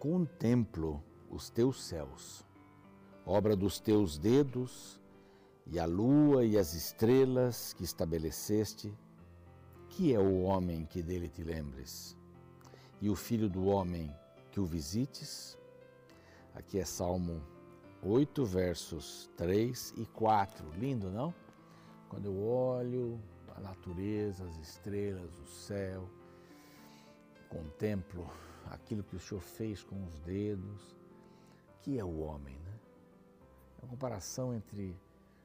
contemplo os teus céus, obra dos teus dedos, e a lua e as estrelas que estabeleceste, que é o homem que dele te lembres, e o filho do homem que o visites? Aqui é Salmo 8, versos 3 e 4. Lindo, não? Quando eu olho a natureza, as estrelas, o céu, contemplo aquilo que o Senhor fez com os dedos, que é o homem, né? É uma comparação entre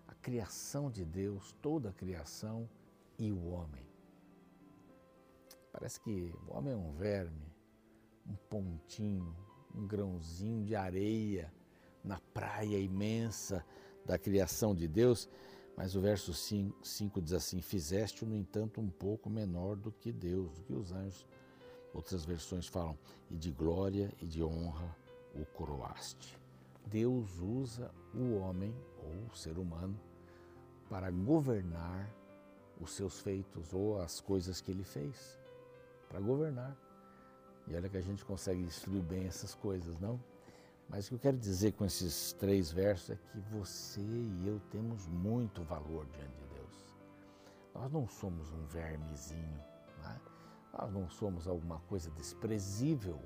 a criação de Deus, toda a criação e o homem. Parece que o homem é um verme, um pontinho, um grãozinho de areia na praia imensa da criação de Deus, mas o verso 5 diz assim: Fizeste-o, no entanto, um pouco menor do que Deus, do que os anjos. Outras versões falam, e de glória e de honra o coroaste. Deus usa o homem ou o ser humano para governar os seus feitos ou as coisas que ele fez. Para governar. E olha que a gente consegue destruir bem essas coisas, não? Mas o que eu quero dizer com esses três versos é que você e eu temos muito valor diante de Deus. Nós não somos um vermezinho? Nós não somos alguma coisa desprezível,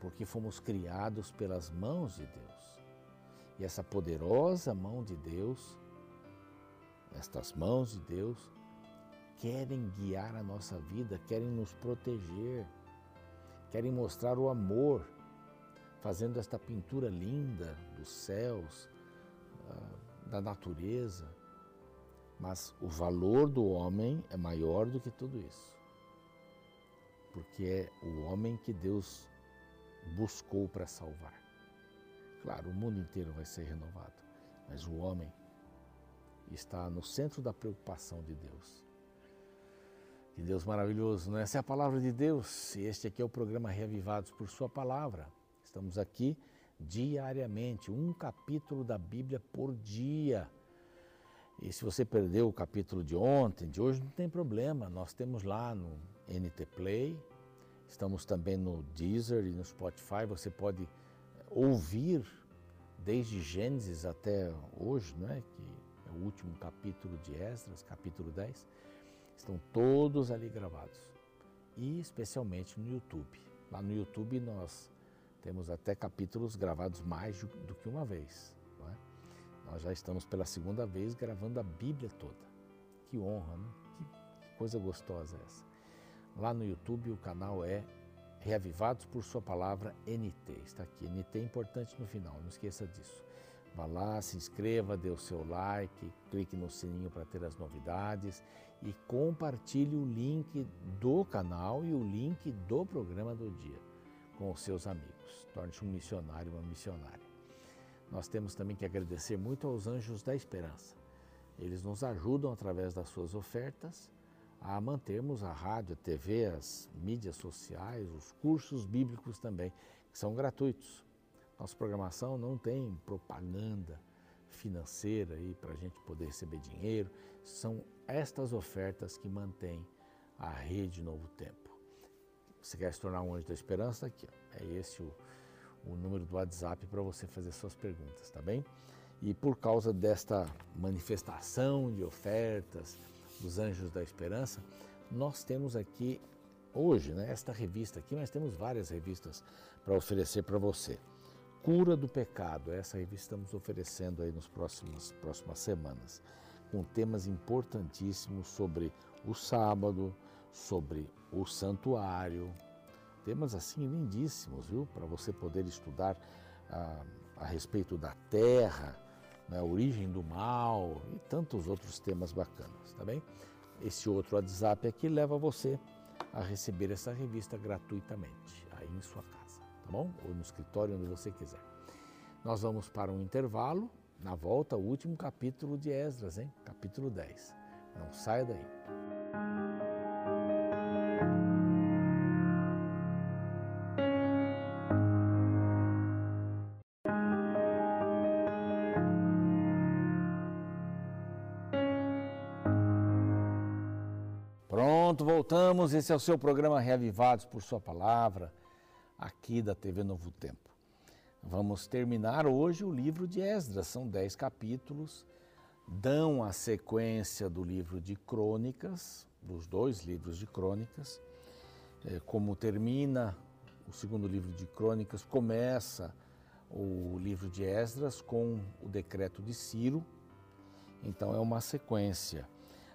porque fomos criados pelas mãos de Deus. E essa poderosa mão de Deus, estas mãos de Deus, querem guiar a nossa vida, querem nos proteger, querem mostrar o amor, fazendo esta pintura linda dos céus, ah, da natureza. Mas o valor do homem é maior do que tudo isso porque é o homem que Deus buscou para salvar. Claro, o mundo inteiro vai ser renovado, mas o homem está no centro da preocupação de Deus. Que Deus maravilhoso, não é? Essa é a palavra de Deus e este aqui é o programa Reavivados por Sua Palavra. Estamos aqui diariamente, um capítulo da Bíblia por dia. E se você perdeu o capítulo de ontem, de hoje, não tem problema, nós temos lá no NT Play, estamos também no Deezer e no Spotify. Você pode ouvir desde Gênesis até hoje, não é? que é o último capítulo de Esdras, capítulo 10. Estão todos ali gravados. E especialmente no YouTube. Lá no YouTube nós temos até capítulos gravados mais do que uma vez. É? Nós já estamos pela segunda vez gravando a Bíblia toda. Que honra, né? que coisa gostosa é essa. Lá no YouTube o canal é Reavivados por Sua Palavra NT. Está aqui. NT é importante no final, não esqueça disso. Vá lá, se inscreva, dê o seu like, clique no sininho para ter as novidades e compartilhe o link do canal e o link do programa do dia com os seus amigos. Torne-se um missionário, uma missionária. Nós temos também que agradecer muito aos Anjos da Esperança. Eles nos ajudam através das suas ofertas a mantermos a rádio, a TV, as mídias sociais, os cursos bíblicos também, que são gratuitos. Nossa programação não tem propaganda financeira aí para a gente poder receber dinheiro. São estas ofertas que mantêm a rede Novo Tempo. Você quer se tornar um anjo da esperança? Aqui, ó. é esse o, o número do WhatsApp para você fazer suas perguntas, tá bem? E por causa desta manifestação de ofertas, dos Anjos da Esperança, nós temos aqui hoje, né, esta revista aqui, mas temos várias revistas para oferecer para você. Cura do Pecado, essa revista estamos oferecendo aí nos próximos próximas semanas, com temas importantíssimos sobre o sábado, sobre o santuário, temas assim lindíssimos, viu, para você poder estudar a, a respeito da terra, né, a origem do mal e tantos outros temas bacanas, tá bem? Esse outro WhatsApp aqui leva você a receber essa revista gratuitamente, aí em sua casa, tá bom? Ou no escritório, onde você quiser. Nós vamos para um intervalo, na volta, o último capítulo de Esdras, hein? Capítulo 10. Não saia daí. Voltamos. Esse é o seu programa Reavivados por Sua Palavra. aqui da TV Novo Tempo. Vamos terminar hoje o livro de Esdras, são dez capítulos, dão a sequência do livro de Crônicas, dos dois livros de Crônicas. É, como termina o segundo livro de Crônicas, começa o livro de Esdras com o decreto de Ciro. Então é uma sequência.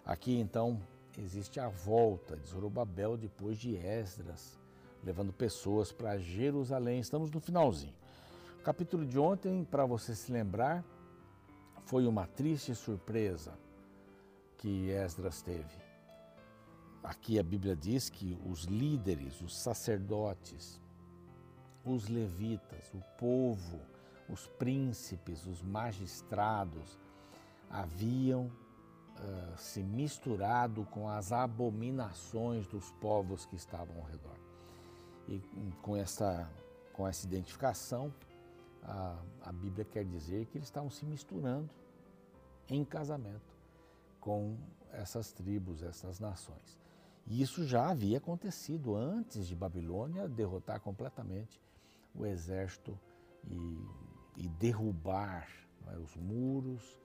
Aqui então existe a volta de Zorobabel depois de Esdras, levando pessoas para Jerusalém. Estamos no finalzinho. O capítulo de ontem, para você se lembrar, foi uma triste surpresa que Esdras teve. Aqui a Bíblia diz que os líderes, os sacerdotes, os levitas, o povo, os príncipes, os magistrados haviam uh, se misturado com as abominações dos povos que estavam ao redor. E com essa, com essa identificação, a, a Bíblia quer dizer que eles estavam se misturando em casamento com essas tribos, essas nações. E isso já havia acontecido antes de Babilônia derrotar completamente o exército e, e derrubar é, os muros,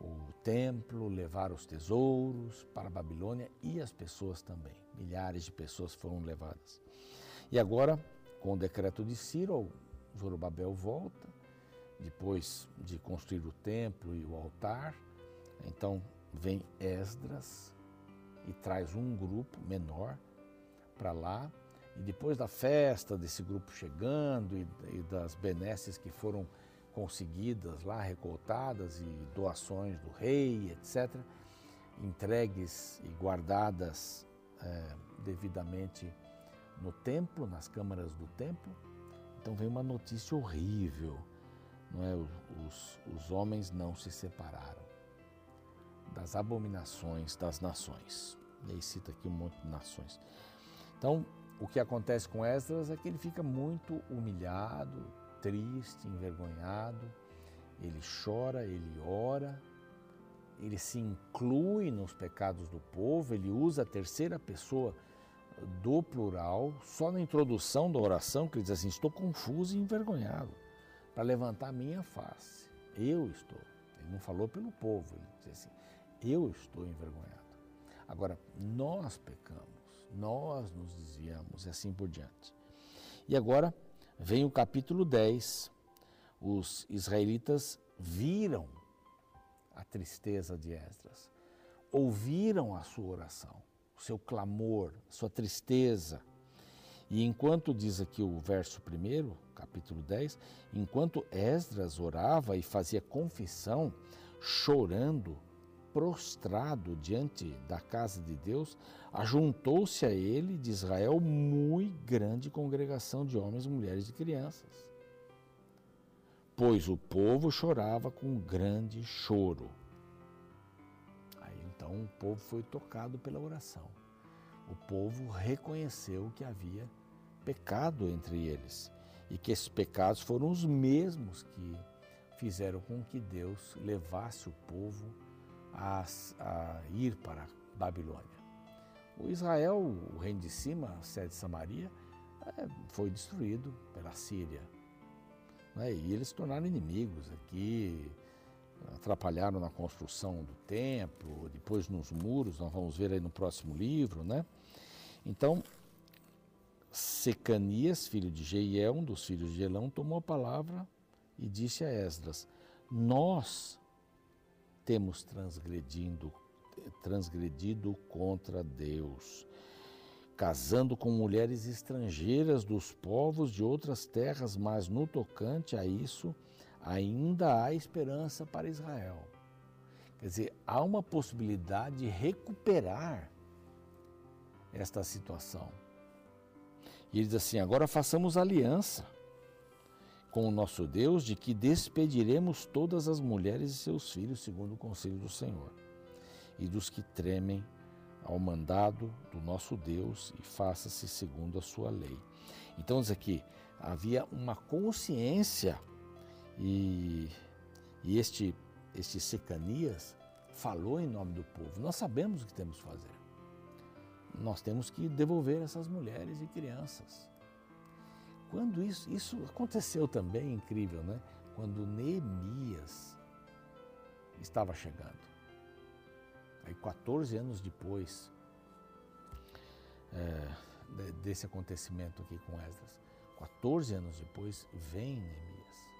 o templo, levar os tesouros para a Babilônia e as pessoas também. Milhares de pessoas foram levadas. E agora, com o decreto de Ciro, Zorobabel volta, depois de construir o templo e o altar. Então vem Esdras e traz um grupo menor para lá e depois da festa desse grupo chegando e, e das benesses que foram conseguidas lá, recoltadas e doações do rei, etc., entregues e guardadas é, devidamente no templo, nas câmaras do templo. Então vem uma notícia horrível, não é? Os, os homens não se separaram das abominações das nações. E aí cita aqui um monte de nações. Então, o que acontece com Esdras é que ele fica muito humilhado, triste, envergonhado, ele chora, ele ora, ele se inclui nos pecados do povo, ele usa a terceira pessoa do plural, só na introdução da oração, que ele diz assim: Estou confuso e envergonhado, para levantar minha face. Eu estou. Ele não falou pelo povo, ele diz assim: Eu estou envergonhado. Agora, nós pecamos nós nos desviamos e assim por diante. E agora vem o capítulo 10. Os israelitas viram a tristeza de Esdras, ouviram a sua oração, o seu clamor, sua tristeza. E enquanto diz aqui o verso 1, capítulo 10, enquanto Esdras orava e fazia confissão, chorando, prostrado diante da casa de Deus, ajuntou-se a ele de Israel muito grande congregação de homens, mulheres e crianças. Pois o povo chorava com grande choro. Aí então o povo foi tocado pela oração. O povo reconheceu que havia pecado entre eles e que esses pecados foram os mesmos que fizeram com que Deus levasse o povo a, a ir para a Babilônia. O Israel, o reino de cima, a sede de Samaria, é, foi destruído pela Síria. Né? E eles se tornaram inimigos aqui, atrapalharam na construção do templo, depois nos muros, nós vamos ver aí no próximo livro, né? Então, Secanias, filho de Jeiel, um dos filhos de Elão, tomou a palavra e disse a Esdras: Nós temos transgredindo transgredido contra Deus, casando com mulheres estrangeiras dos povos de outras terras, mas no tocante a isso, ainda há esperança para Israel. Quer dizer, há uma possibilidade de recuperar esta situação. E ele diz assim: agora façamos aliança com o nosso Deus de que despediremos todas as mulheres e seus filhos, segundo o conselho do Senhor e dos que tremem ao mandado do nosso Deus e faça-se segundo a sua lei. Então, diz aqui, havia uma consciência e, e este, este Secanias falou em nome do povo. Nós sabemos o que temos que fazer. Nós temos que devolver essas mulheres e crianças. Quando isso, isso aconteceu também, incrível, né? Quando Neemias estava chegando. Aí 14 anos depois é, desse acontecimento aqui com Esdras, 14 anos depois, vem Neemias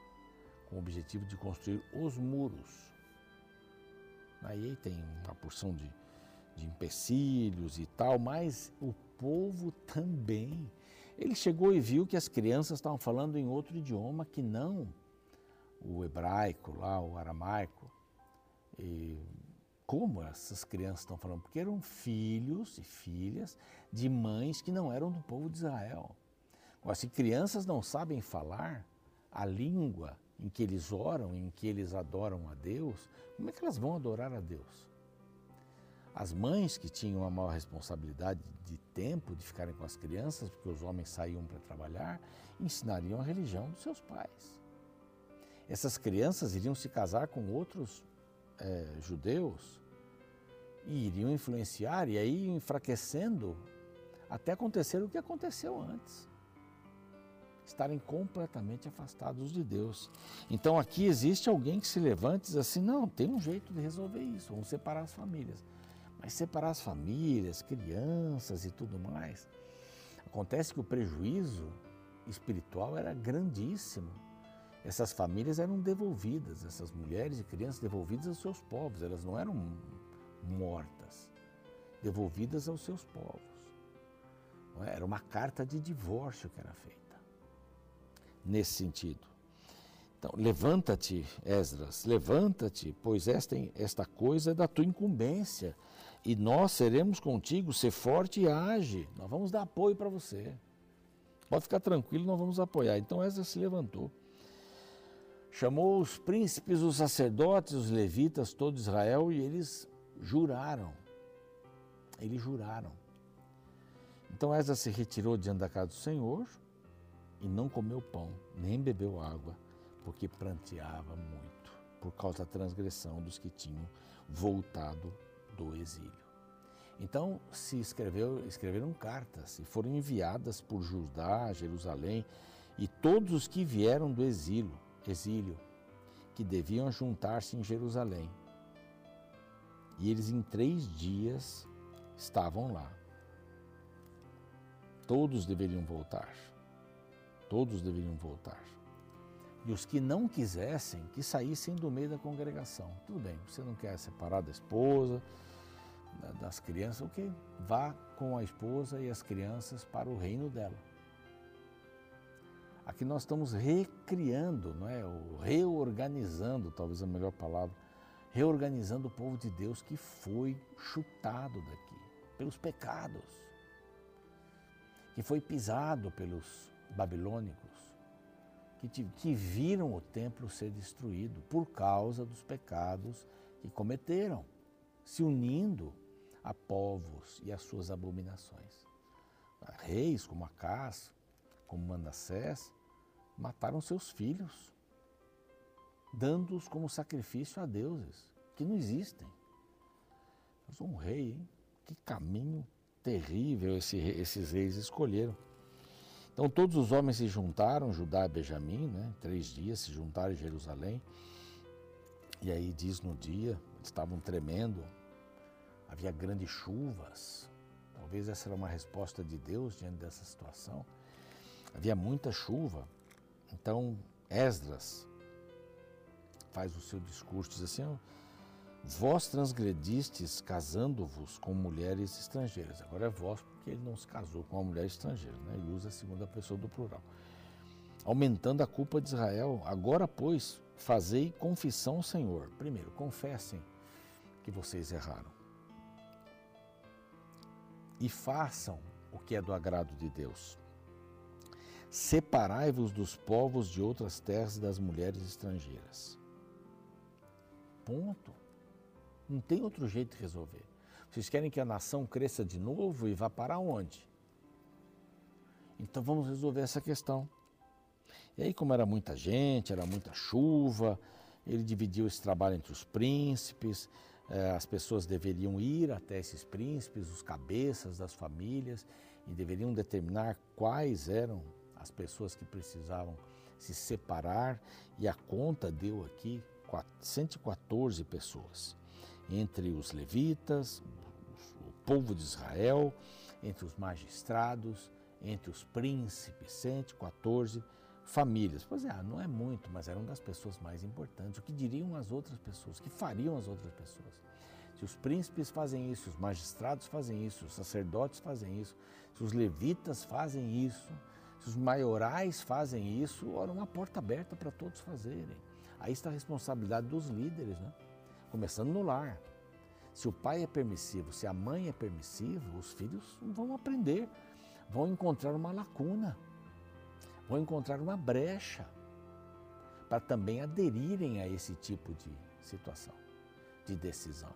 com o objetivo de construir os muros. Aí tem uma porção de, de empecilhos e tal, mas o povo também. Ele chegou e viu que as crianças estavam falando em outro idioma que não o hebraico lá, o aramaico. E como essas crianças estão falando? Porque eram filhos e filhas de mães que não eram do povo de Israel. Agora, se crianças não sabem falar a língua em que eles oram, em que eles adoram a Deus, como é que elas vão adorar a Deus? As mães que tinham a maior responsabilidade de tempo de ficarem com as crianças, porque os homens saíam para trabalhar, ensinariam a religião dos seus pais. Essas crianças iriam se casar com outros é, judeus e iriam influenciar e aí enfraquecendo até acontecer o que aconteceu antes estarem completamente afastados de Deus. Então aqui existe alguém que se levante e diz assim: não, tem um jeito de resolver isso, vamos separar as famílias. Mas separar as famílias, crianças e tudo mais, acontece que o prejuízo espiritual era grandíssimo. Essas famílias eram devolvidas, essas mulheres e crianças devolvidas aos seus povos, elas não eram mortas, devolvidas aos seus povos. É? Era uma carta de divórcio que era feita nesse sentido. Então, levanta-te, Esdras, levanta-te, pois esta, esta coisa é da tua incumbência, e nós seremos contigo, ser forte e age, nós vamos dar apoio para você. Pode ficar tranquilo, nós vamos apoiar. Então Esdras se levantou, chamou os príncipes, os sacerdotes, os levitas, todo Israel, e eles juraram. Eles juraram. Então Esdras se retirou diante da casa do Senhor, e não comeu pão, nem bebeu água, porque pranteava muito, por causa da transgressão dos que tinham voltado do exílio. Então se escreveu, escreveram cartas e foram enviadas por Judá, Jerusalém e todos os que vieram do exílio, exílio, que deviam juntar-se em Jerusalém. E eles em três dias estavam lá. Todos deveriam voltar. Todos deveriam voltar. E os que não quisessem, que saíssem do meio da congregação. Tudo bem, você não quer separar da esposa, das crianças, o que? Vá com a esposa e as crianças para o reino dela. Aqui nós estamos recriando, não é? Ou reorganizando, talvez a melhor palavra, reorganizando o povo de Deus que foi chutado daqui pelos pecados, que foi pisado pelos babilônicos que, que viram o templo ser destruído por causa dos pecados que cometeram, se unindo a povos e as suas abominações. Reis como Acás, como Manassés, mataram seus filhos, dando-os como sacrifício a deuses que não existem. Eu sou um rei, hein? Que caminho terrível esse, esses reis escolheram. Então todos os homens se juntaram, Judá e Benjamim, né? três dias se juntaram em Jerusalém. E aí diz no dia, eles estavam tremendo, havia grandes chuvas. Talvez essa era uma resposta de Deus diante dessa situação. Havia muita chuva. Então Esdras faz o seu discurso, diz assim, Vós transgredistes casando-vos com mulheres estrangeiras. Agora é vós porque ele não se casou com uma mulher estrangeira, né? e usa a segunda pessoa do plural. Aumentando a culpa de Israel. Agora, pois, fazei confissão ao Senhor. Primeiro, confessem que vocês erraram. E façam o que é do agrado de Deus. Separai-vos dos povos de outras terras e das mulheres estrangeiras. Ponto. Não tem outro jeito de resolver. Vocês querem que a nação cresça de novo e vá para onde? Então vamos resolver essa questão. E aí, como era muita gente, era muita chuva, ele dividiu esse trabalho entre os príncipes, eh, as pessoas deveriam ir até esses príncipes, os cabeças das famílias, e deveriam determinar quais eram as pessoas que precisavam se separar e a conta deu aqui 114 pessoas, entre os levitas, povo de Israel, entre os magistrados, entre os príncipes, 114 famílias. Pois é, não é muito, mas eram das pessoas mais importantes. O que diriam as outras pessoas? O que fariam as outras pessoas? Se os príncipes fazem isso, os magistrados fazem isso, os sacerdotes fazem isso, se os levitas fazem isso, se os maiorais fazem isso, ora, uma porta aberta para todos fazerem. Aí está a responsabilidade dos líderes, né? começando no lar. Se o pai é permissivo, se a mãe é permissiva, os filhos vão aprender, vão encontrar uma lacuna, vão encontrar uma brecha para também aderirem a esse tipo de situação, de decisão.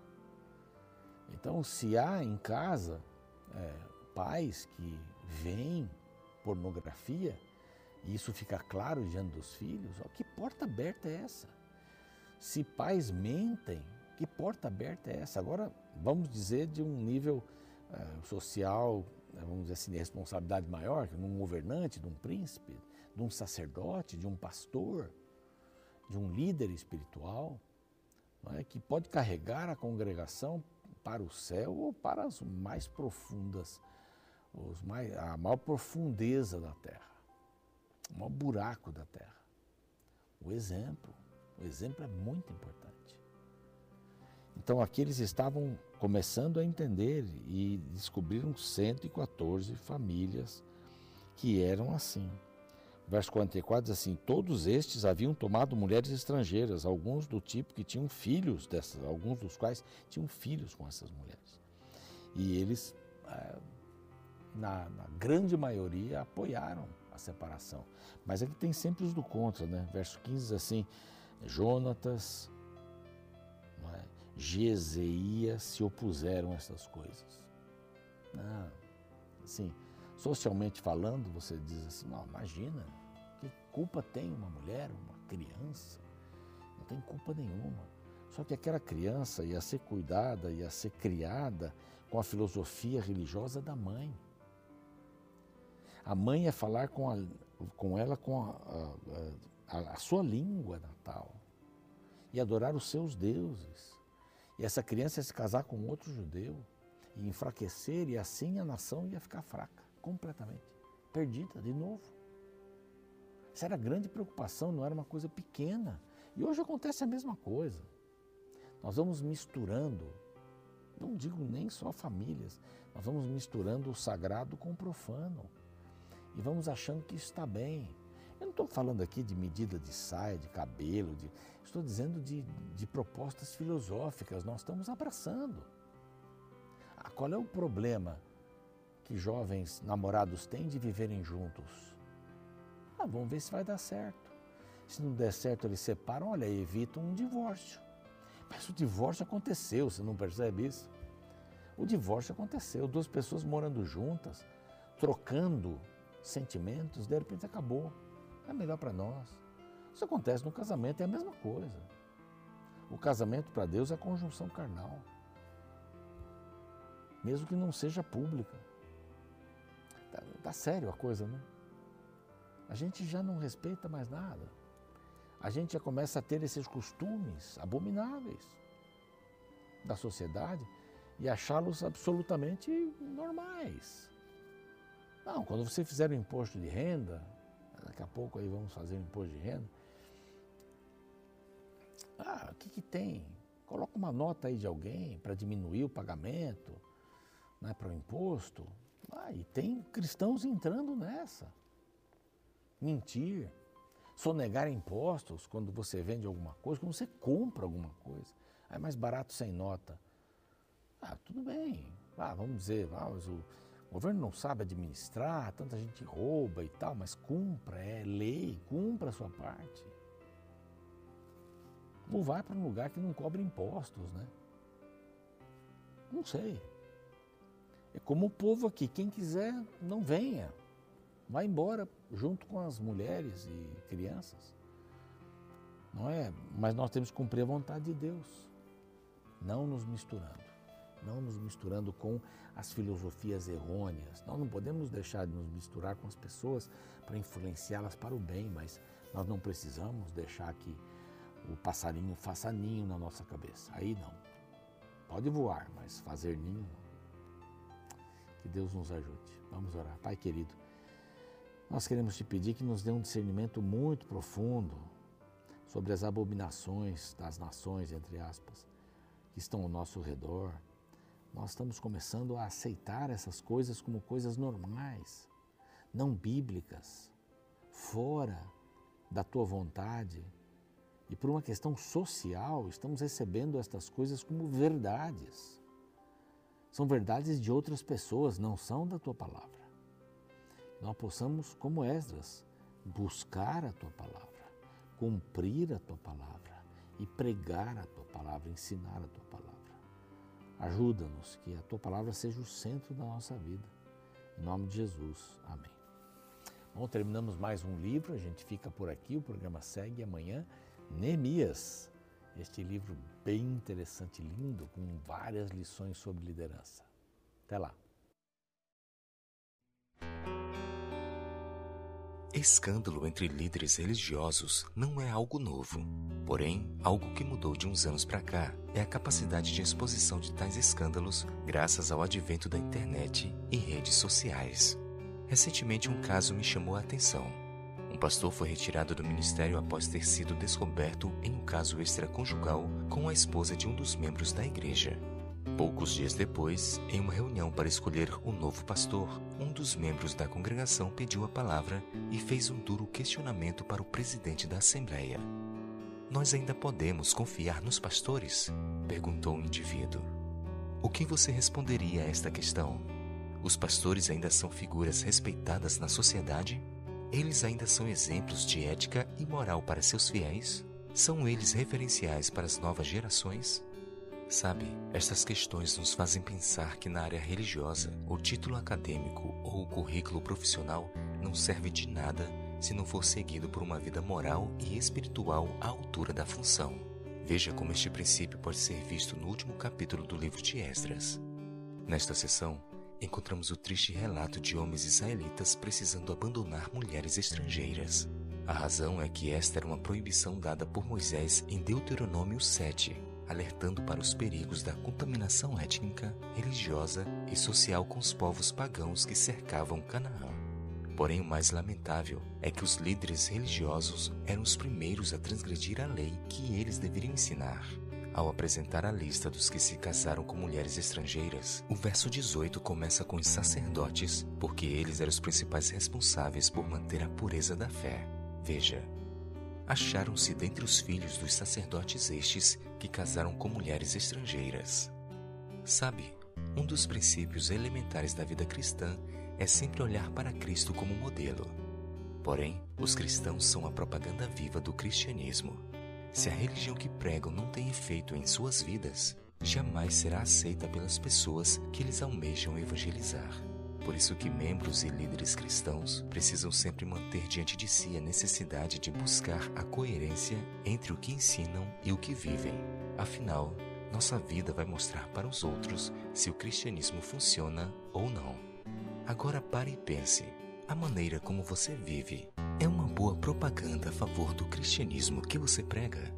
Então, se há em casa é, pais que veem pornografia, e isso fica claro diante dos filhos, ó, que porta aberta é essa? Se pais mentem, que porta aberta é essa? Agora, vamos dizer de um nível uh, social, eh, vamos dizer assim, de responsabilidade maior, de um governante, de um príncipe, de um sacerdote, de um pastor, de um líder espiritual, é? que pode carregar a congregação para o céu ou para as mais profundas, mais, a maior profundeza da terra, o maior buraco da terra. O exemplo, o exemplo é muito importante. Então aqui eles estavam começando a entender e descobriram 114 famílias que eram assim. Verso 44 diz assim: Todos estes haviam tomado mulheres estrangeiras, alguns do tipo que tinham filhos dessas, alguns dos quais tinham filhos com essas mulheres. E eles, eh, na, na grande maioria, apoiaram a separação. Mas aqui tem sempre os do contra, né? Verso 15 diz assim: Jonatas, Gezeia se opuseram a essas coisas. Não, assim, socialmente falando, você diz assim, não, imagina, que culpa tem uma mulher, uma criança? Não tem culpa nenhuma. Só que aquela criança ia ser cuidada, ia ser criada com a filosofia religiosa da mãe. A mãe ia falar com, a, com ela com a, a, a sua língua natal e adorar os seus deuses. E essa criança ia se casar com outro judeu e enfraquecer, e assim a nação ia ficar fraca, completamente, perdida de novo. Essa era grande preocupação, não era uma coisa pequena. E hoje acontece a mesma coisa. Nós vamos misturando, não digo nem só famílias, nós vamos misturando o sagrado com o profano. E vamos achando que está bem. Eu não estou falando aqui de medida de saia, de cabelo, de, estou dizendo de, de propostas filosóficas, nós estamos abraçando. Ah, qual é o problema que jovens namorados têm de viverem juntos? Ah, vamos ver se vai dar certo. Se não der certo, eles separam, olha, evitam um divórcio. Mas o divórcio aconteceu, você não percebe isso? O divórcio aconteceu, duas pessoas morando juntas, trocando sentimentos, de repente acabou é melhor para nós. Isso acontece no casamento, é a mesma coisa. O casamento para Deus é a conjunção carnal, mesmo que não seja pública. Tá, tá sério a coisa, né? A gente já não respeita mais nada. A gente já começa a ter esses costumes abomináveis da sociedade e achá-los absolutamente normais. Não, quando você fizer o imposto de renda, Daqui a pouco aí vamos fazer um imposto de renda. Ah, o que, que tem? Coloca uma nota aí de alguém para diminuir o pagamento né, para o imposto. Ah, e tem cristãos entrando nessa. Mentir, sonegar impostos quando você vende alguma coisa, quando você compra alguma coisa. Ah, é mais barato sem nota. Ah, tudo bem. Ah, vamos dizer, ah, mas o, o governo não sabe administrar, tanta gente rouba e tal, mas cumpra, é lei, cumpra a sua parte. Ou vai para um lugar que não cobre impostos, né? Não sei. É como o povo aqui, quem quiser, não venha. Vai embora junto com as mulheres e crianças. Não é? Mas nós temos que cumprir a vontade de Deus, não nos misturando. Não nos misturando com as filosofias errôneas. Nós não podemos deixar de nos misturar com as pessoas para influenciá-las para o bem, mas nós não precisamos deixar que o passarinho faça ninho na nossa cabeça. Aí não. Pode voar, mas fazer ninho. Que Deus nos ajude. Vamos orar. Pai querido, nós queremos te pedir que nos dê um discernimento muito profundo sobre as abominações das nações, entre aspas, que estão ao nosso redor. Nós estamos começando a aceitar essas coisas como coisas normais, não bíblicas, fora da tua vontade. E por uma questão social, estamos recebendo estas coisas como verdades. São verdades de outras pessoas, não são da tua palavra. Nós possamos, como Esdras, buscar a tua palavra cumprir a tua palavra e pregar a tua palavra, ensinar a tua palavra. Ajuda-nos que a tua palavra seja o centro da nossa vida. Em nome de Jesus. Amém. Bom, terminamos mais um livro, a gente fica por aqui, o programa segue amanhã. Neemias, este livro bem interessante, lindo, com várias lições sobre liderança. Até lá. Escândalo entre líderes religiosos não é algo novo. Porém, algo que mudou de uns anos para cá é a capacidade de exposição de tais escândalos graças ao advento da internet e redes sociais. Recentemente, um caso me chamou a atenção. Um pastor foi retirado do ministério após ter sido descoberto em um caso extraconjugal com a esposa de um dos membros da igreja. Poucos dias depois, em uma reunião para escolher o novo pastor, um dos membros da congregação pediu a palavra e fez um duro questionamento para o presidente da Assembleia. Nós ainda podemos confiar nos pastores? perguntou o indivíduo. O que você responderia a esta questão? Os pastores ainda são figuras respeitadas na sociedade? Eles ainda são exemplos de ética e moral para seus fiéis? São eles referenciais para as novas gerações? Sabe, estas questões nos fazem pensar que na área religiosa, o título acadêmico ou o currículo profissional não serve de nada se não for seguido por uma vida moral e espiritual à altura da função. Veja como este princípio pode ser visto no último capítulo do livro de Esdras. Nesta sessão, encontramos o triste relato de homens israelitas precisando abandonar mulheres estrangeiras. A razão é que esta era uma proibição dada por Moisés em Deuteronômio 7, alertando para os perigos da contaminação étnica, religiosa e social com os povos pagãos que cercavam Canaã. Porém, o mais lamentável é que os líderes religiosos eram os primeiros a transgredir a lei que eles deveriam ensinar. Ao apresentar a lista dos que se casaram com mulheres estrangeiras, o verso 18 começa com os sacerdotes, porque eles eram os principais responsáveis por manter a pureza da fé. Veja, acharam-se dentre os filhos dos sacerdotes estes que casaram com mulheres estrangeiras. Sabe, um dos princípios elementares da vida cristã é sempre olhar para Cristo como modelo. Porém, os cristãos são a propaganda viva do cristianismo. Se a religião que pregam não tem efeito em suas vidas, jamais será aceita pelas pessoas que eles almejam evangelizar. Por isso que membros e líderes cristãos precisam sempre manter diante de si a necessidade de buscar a coerência entre o que ensinam e o que vivem. Afinal, nossa vida vai mostrar para os outros se o cristianismo funciona ou não. Agora pare e pense: a maneira como você vive é uma boa propaganda a favor do cristianismo que você prega?